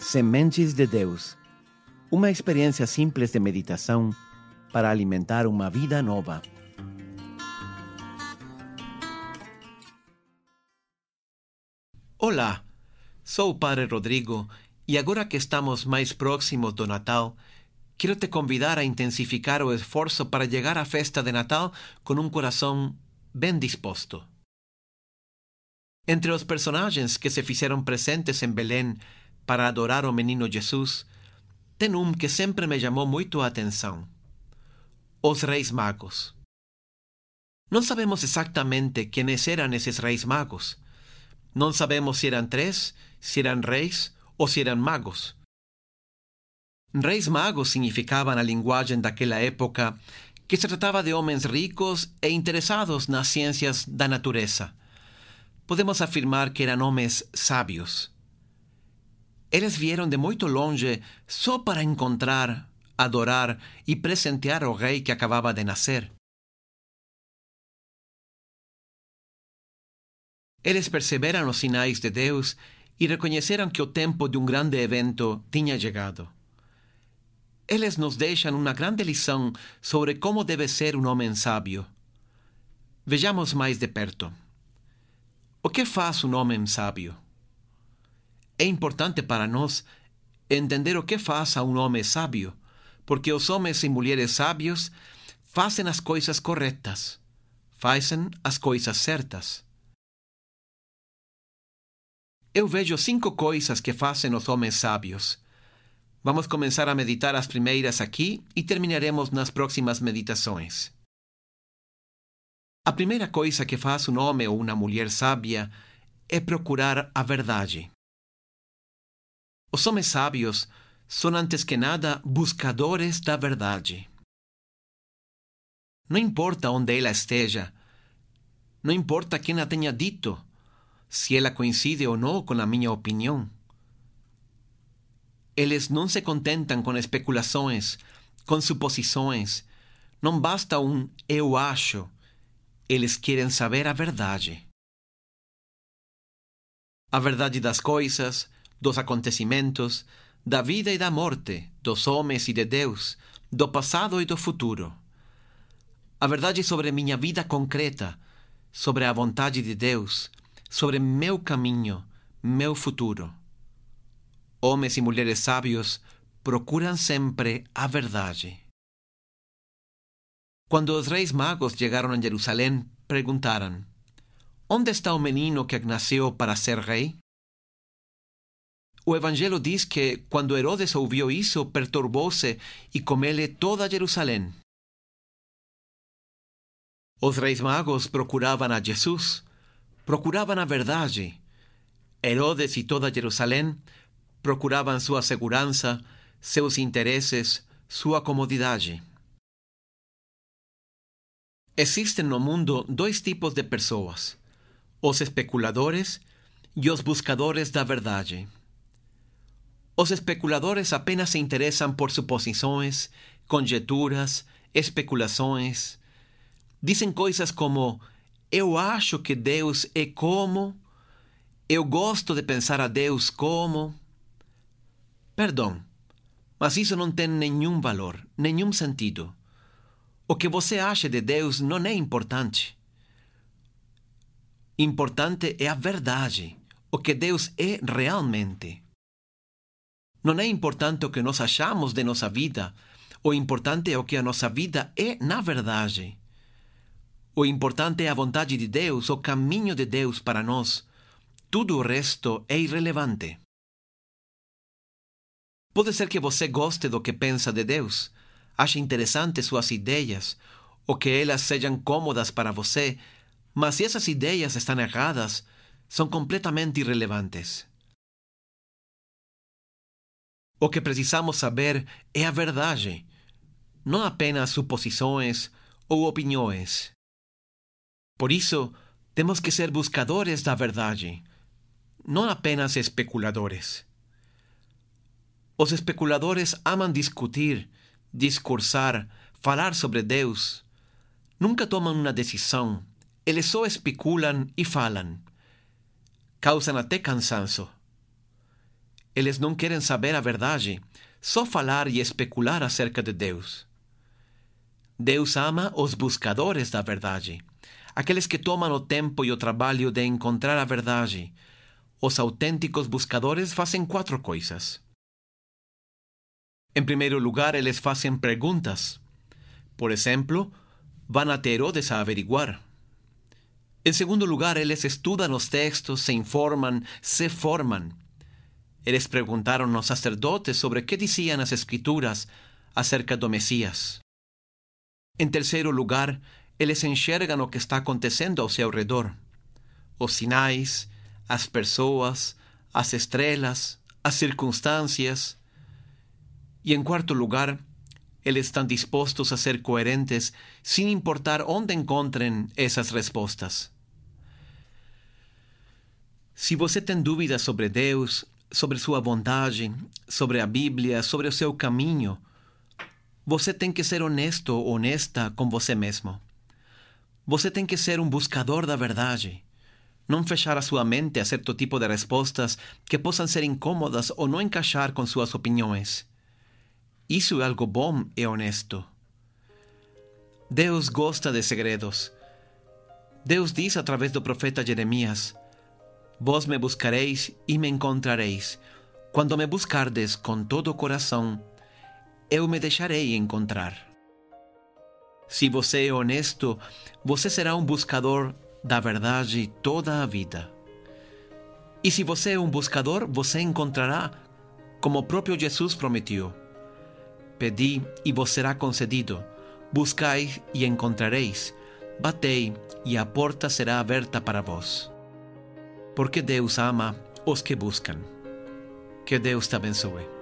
Sementes de Deus. Uma experiência simples de meditação para alimentar uma vida nova. Olá, sou o Padre Rodrigo e agora que estamos mais próximos do Natal, quero te convidar a intensificar o esforço para chegar à festa de Natal com um coração bem disposto. Entre os personagens que se fizeram presentes em Belém para adorar o menino Jesus, tem um que sempre me chamou muito a atenção: os Reis Magos. Não sabemos exatamente quem eram esses Reis Magos. Não sabemos se eram três, se eram reis ou se eram magos. Reis magos significava na linguagem daquela época que se tratava de homens ricos e interessados nas ciências da natureza. Podemos afirmar que eram homens sábios. Eles vieram de muito longe só para encontrar, adorar e presentear o rei que acabava de nascer. Eles perceberam os sinais de Deus e reconheceram que o tempo de um grande evento tinha chegado. Eles nos deixam uma grande lição sobre como deve ser um homem sábio. Vejamos mais de perto. O que faz um homem sábio? É importante para nós entender o que faz a um homem sábio, porque os homens e mulheres sábios fazem as coisas corretas, fazem as coisas certas. Eu vejo cinco coisas que fazem os homens sábios. Vamos começar a meditar as primeiras aqui e terminaremos nas próximas meditações. A primeira coisa que faz um homem ou uma mulher sábia é procurar a verdade. Os homens sábios são, antes que nada, buscadores da verdade. Não importa onde ela esteja, não importa quem a tenha dito, se ela coincide ou não com a minha opinião. Eles não se contentam com especulações, com suposições. Não basta um eu acho. Eles querem saber a verdade. A verdade das coisas, dos acontecimentos, da vida e da morte, dos homens e de Deus, do passado e do futuro. A verdade sobre minha vida concreta, sobre a vontade de Deus, sobre meu caminho, meu futuro. Homens e mulheres sábios procuram sempre a verdade. Quando os reis magos chegaram a Jerusalém, perguntaram: Onde está o menino que nasceu para ser rei? O Evangelho diz que, quando Herodes ouviu isso, perturbou-se e toda Jerusalém. Os reis magos procuravam a Jesus, procuravam a verdade. Herodes e toda Jerusalém procuravam sua segurança, seus interesses, sua comodidade. Existem no mundo dois tipos de pessoas: os especuladores e os buscadores da verdade. Os especuladores apenas se interessam por suposições, conjecturas, especulações. Dizem coisas como eu acho que Deus é como. Eu gosto de pensar a Deus como. Perdão, mas isso não tem nenhum valor, nenhum sentido. O que você acha de Deus não é importante. Importante é a verdade, o que Deus é realmente. Não é importante o que nós achamos de nossa vida, o importante é o que a nossa vida é na verdade. O importante é a vontade de Deus, o caminho de Deus para nós. Tudo o resto é irrelevante. Pode ser que você goste do que pensa de Deus, ache interessantes suas ideias, ou que elas sejam cômodas para você, mas se essas ideias estão erradas, são completamente irrelevantes. O que precisamos saber é a verdade, não apenas suposições ou opiniões. Por isso, temos que ser buscadores da verdade, não apenas especuladores. Os especuladores amam discutir, discursar, falar sobre Deus. Nunca tomam uma decisão, eles só especulam e falam. Causam até cansaço. Eles não querem saber a verdade, só falar e especular acerca de Deus. Deus ama os buscadores da verdade, aqueles que tomam o tempo e o trabalho de encontrar a verdade. Os autênticos buscadores fazem quatro coisas. Em primeiro lugar, eles fazem perguntas. Por exemplo, vão até Herodes a averiguar. Em segundo lugar, eles estudam os textos, se informam, se formam. Eles perguntaram aos sacerdotes sobre o que diziam as Escrituras acerca do Messias. Em terceiro lugar, eles enxergam o que está acontecendo ao seu redor: os sinais, as pessoas, as estrelas, as circunstâncias. E em quarto lugar, eles estão dispostos a ser coerentes sem importar onde encontrem essas respostas. Se você tem dúvidas sobre Deus, sobre sua vontade, sobre a Bíblia, sobre o seu caminho, você tem que ser honesto honesta com você mesmo. Você tem que ser um buscador da verdade. Não fechar a sua mente a certo tipo de respostas que possam ser incômodas ou não encaixar com suas opiniões. Isso é algo bom e honesto. Deus gosta de segredos. Deus diz através do profeta Jeremias: Vós me buscareis e me encontrareis. Quando me buscardes com todo o coração, eu me deixarei encontrar. Se você é honesto, você será um buscador da verdade toda a vida. E se você é um buscador, você encontrará, como o próprio Jesus prometeu. Pedi e vos será concedido. Buscai e encontrareis. Batei e a porta será aberta para vós porque Deus ama os que buscam. Que Deus te abençoe.